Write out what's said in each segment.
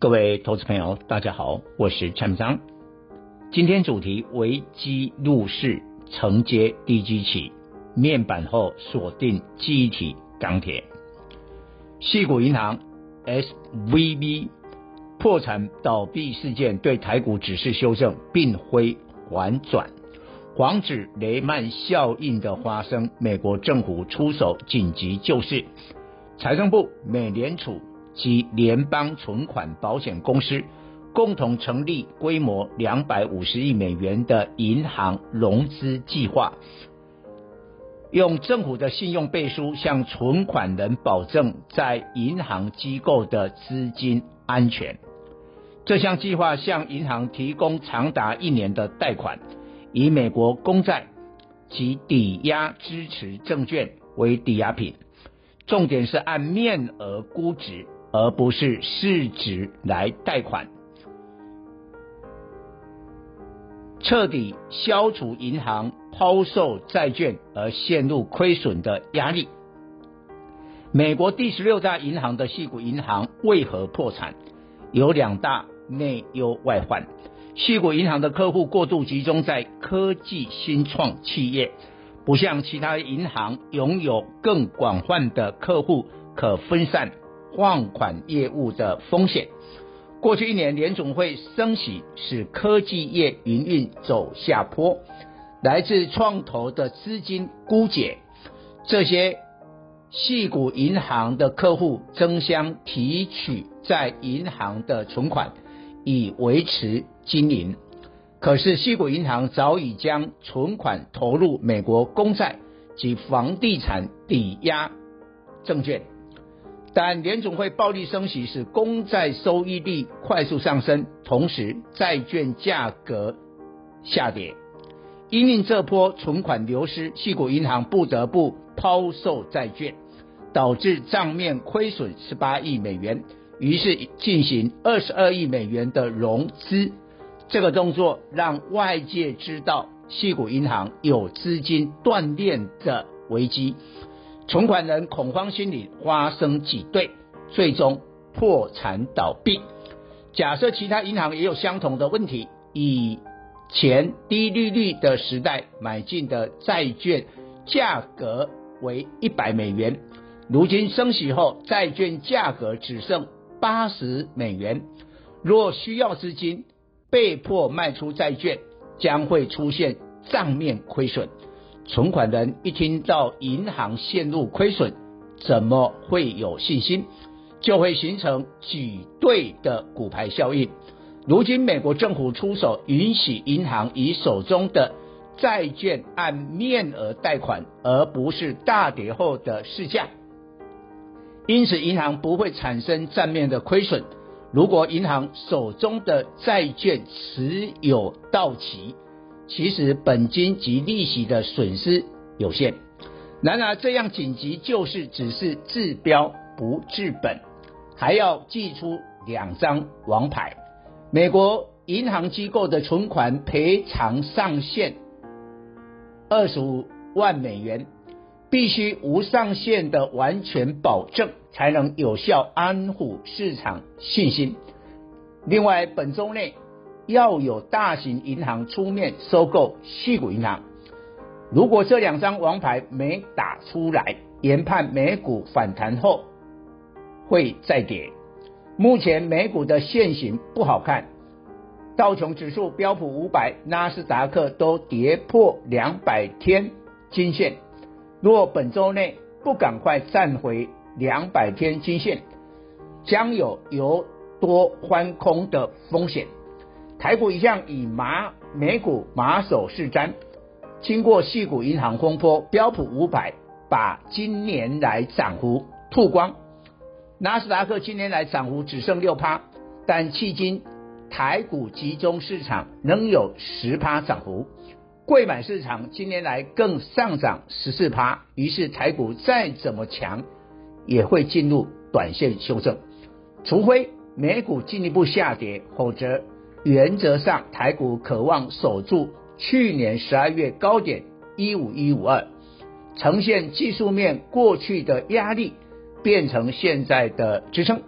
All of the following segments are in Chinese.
各位投资朋友，大家好，我是蔡明彰。今天主题：危机入市，承接低基企，面板后锁定记忆体、钢铁。矽谷银行 SVB 破产倒闭事件对台股指示修正，并非反转，防止雷曼效应的发生。美国政府出手紧急救市，财政部、美联储。及联邦存款保险公司共同成立规模两百五十亿美元的银行融资计划，用政府的信用背书向存款人保证在银行机构的资金安全。这项计划向银行提供长达一年的贷款，以美国公债及抵押支持证券为抵押品，重点是按面额估值。而不是市值来贷款，彻底消除银行抛售债券而陷入亏损的压力。美国第十六大银行的矽谷银行为何破产？有两大内忧外患。矽谷银行的客户过度集中在科技新创企业，不像其他银行拥有更广泛的客户可分散。放款业务的风险。过去一年，联总会升息，使科技业营运走下坡，来自创投的资金枯竭，这些矽谷银行的客户争相提取在银行的存款，以维持经营。可是，矽谷银行早已将存款投入美国公债及房地产抵押证券。但联总会暴力升息，使公债收益率快速上升，同时债券价格下跌。因应这波存款流失，矽谷银行不得不抛售债券，导致账面亏损十八亿美元。于是进行二十二亿美元的融资。这个动作让外界知道矽谷银行有资金断链的危机。存款人恐慌心理发生挤兑，最终破产倒闭。假设其他银行也有相同的问题，以前低利率的时代买进的债券价格为一百美元，如今升息后债券价格只剩八十美元。若需要资金，被迫卖出债券，将会出现账面亏损。存款人一听到银行陷入亏损，怎么会有信心？就会形成挤兑的骨牌效应。如今美国政府出手，允许银行以手中的债券按面额贷款，而不是大跌后的市价，因此银行不会产生账面的亏损。如果银行手中的债券持有到期，其实本金及利息的损失有限，然而这样紧急救市只是治标不治本，还要祭出两张王牌。美国银行机构的存款赔偿上限二十五万美元，必须无上限的完全保证，才能有效安抚市场信心。另外，本周内。要有大型银行出面收购细股银行，如果这两张王牌没打出来，研判美股反弹后会再跌。目前美股的线型不好看，道琼指数、标普五百、纳斯达克都跌破两百天均线。若本周内不赶快站回两百天均线，将有由多翻空的风险。台股一向以马美股马首是瞻，经过矽谷银行风波，标普五百把今年来涨幅吐光，纳斯达克今年来涨幅只剩六趴，但迄今台股集中市场能有十趴涨幅，柜买市场今年来更上涨十四趴，于是台股再怎么强，也会进入短线修正，除非美股进一步下跌，否则原则上台股可望守住去年十二月高点一五一五二，呈现技术面过去的压力变成现在的支撑。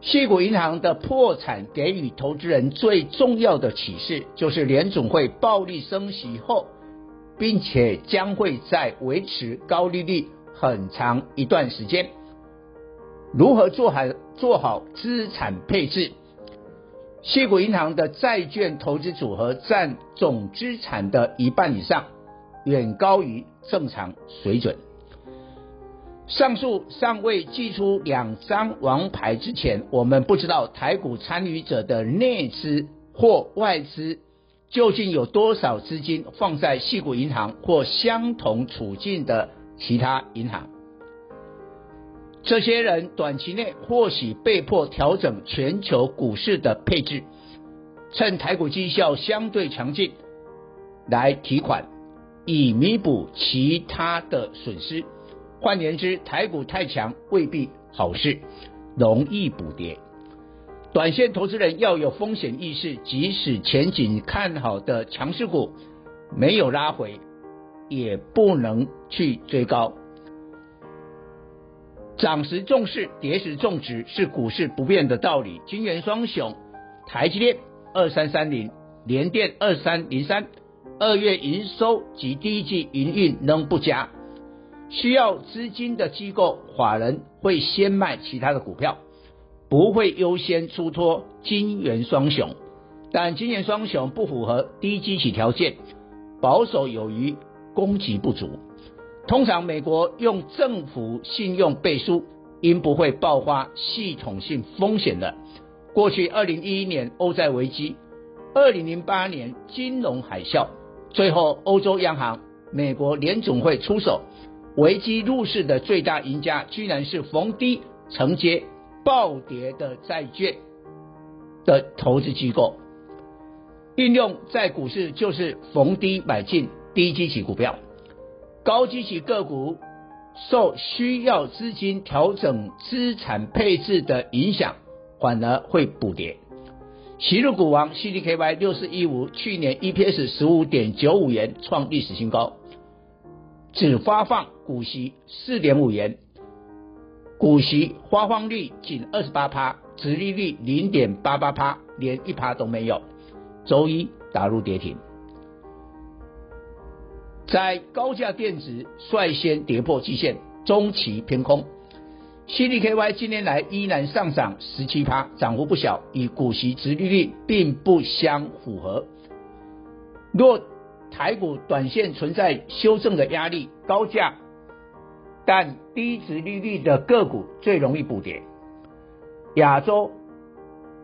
矽谷银行的破产给予投资人最重要的启示，就是联总会暴力升息后，并且将会在维持高利率很长一段时间。如何做好做好资产配置？矽谷银行的债券投资组合占总资产的一半以上，远高于正常水准。上述尚未寄出两张王牌之前，我们不知道台股参与者的内资或外资究竟有多少资金放在矽谷银行或相同处境的其他银行。这些人短期内或许被迫调整全球股市的配置，趁台股绩效相对强劲来提款，以弥补其他的损失。换言之，台股太强未必好事，容易补跌。短线投资人要有风险意识，即使前景看好的强势股没有拉回，也不能去追高。涨时重视，跌时重质，是股市不变的道理。金圆双雄，台积电二三三零，联电二三零三，二月营收及第一季营运仍不佳。需要资金的机构法人会先卖其他的股票，不会优先出脱金圆双雄。但金圆双雄不符合低基期条件，保守有余，供给不足。通常美国用政府信用背书，应不会爆发系统性风险的。过去二零一一年欧债危机，二零零八年金融海啸，最后欧洲央行、美国联总会出手。危机入市的最大赢家，居然是逢低承接暴跌的债券的投资机构。应用在股市就是逢低买进低基期股票，高基期个股受需要资金调整资产配置的影响，反而会补跌。昔日股王 CDKY 六四一五去年 EPS 十五点九五元，创历史新高。只发放股息四点五元，股息发放率仅二十八趴，殖利率零点八八趴，连一趴都没有。周一打入跌停，在高价电子率先跌破季线，中期偏空。CDKY 近年来依然上涨十七趴，涨幅不小，与股息殖利率并不相符合。若台股短线存在修正的压力，高价但低殖利率的个股最容易补跌。亚洲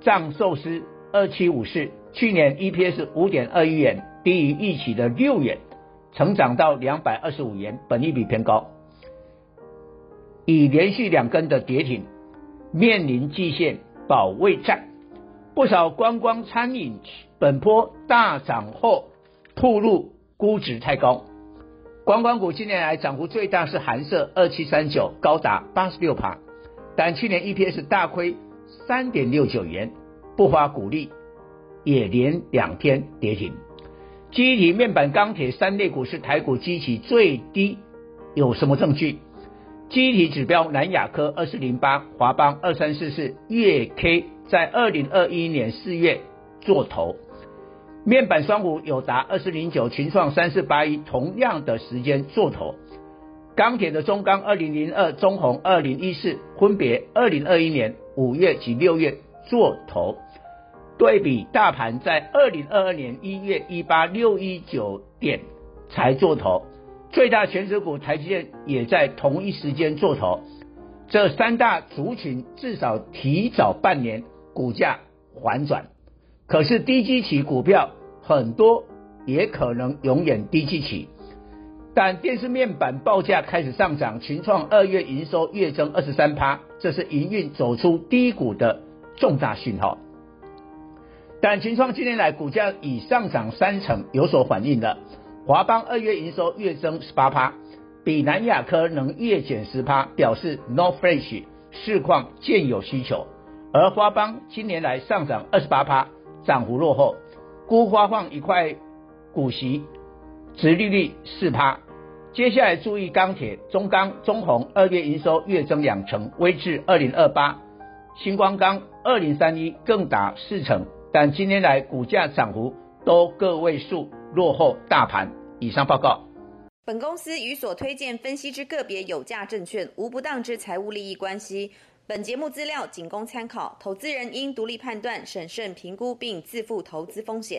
藏寿司二七五四去年 EPS 五点二一元，低于预期的六元，成长到两百二十五元，本益比偏高，已连续两根的跌停，面临季线保卫战。不少观光餐饮本波大涨后。暴露估值太高，观光股近年来涨幅最大是韩舍二七三九，高达八十六趴，但去年 EPS 大亏三点六九元，不发股利，也连两天跌停。记忆体面板钢铁三类股是台股基期最低，有什么证据？记忆体指标南亚科二四零八，华邦二三四四，月 K 在二零二一年四月做头。面板双股有达二四零九，群创三四八一，同样的时间做头。钢铁的中钢二零零二，中红二零一四，分别二零二一年五月及六月做头。对比大盘在二零二二年一月一八六一九点才做头，最大权值股台积电也在同一时间做头。这三大族群至少提早半年股价反转。可是低基期股票很多，也可能永远低基期。但电视面板报价开始上涨，群创二月营收月增二十三趴，这是营运走出低谷的重大讯号。但群创今年来股价已上涨三成，有所反应的。华邦二月营收月增十八趴，比南亚科能月减十趴，表示 No Flash 市况渐有需求。而华邦今年来上涨二十八趴，涨幅落后，估发放一块股息，殖利率四趴。接下来注意钢铁，中钢、中红二月营收月增两成，威至二零二八，新光钢二零三一更达四成，但今年来股价涨幅都个位数，落后大盘。以上报告。本公司与所推荐分析之个别有价证券无不当之财务利益关系。本节目资料仅供参考，投资人应独立判断、审慎评估并自负投资风险。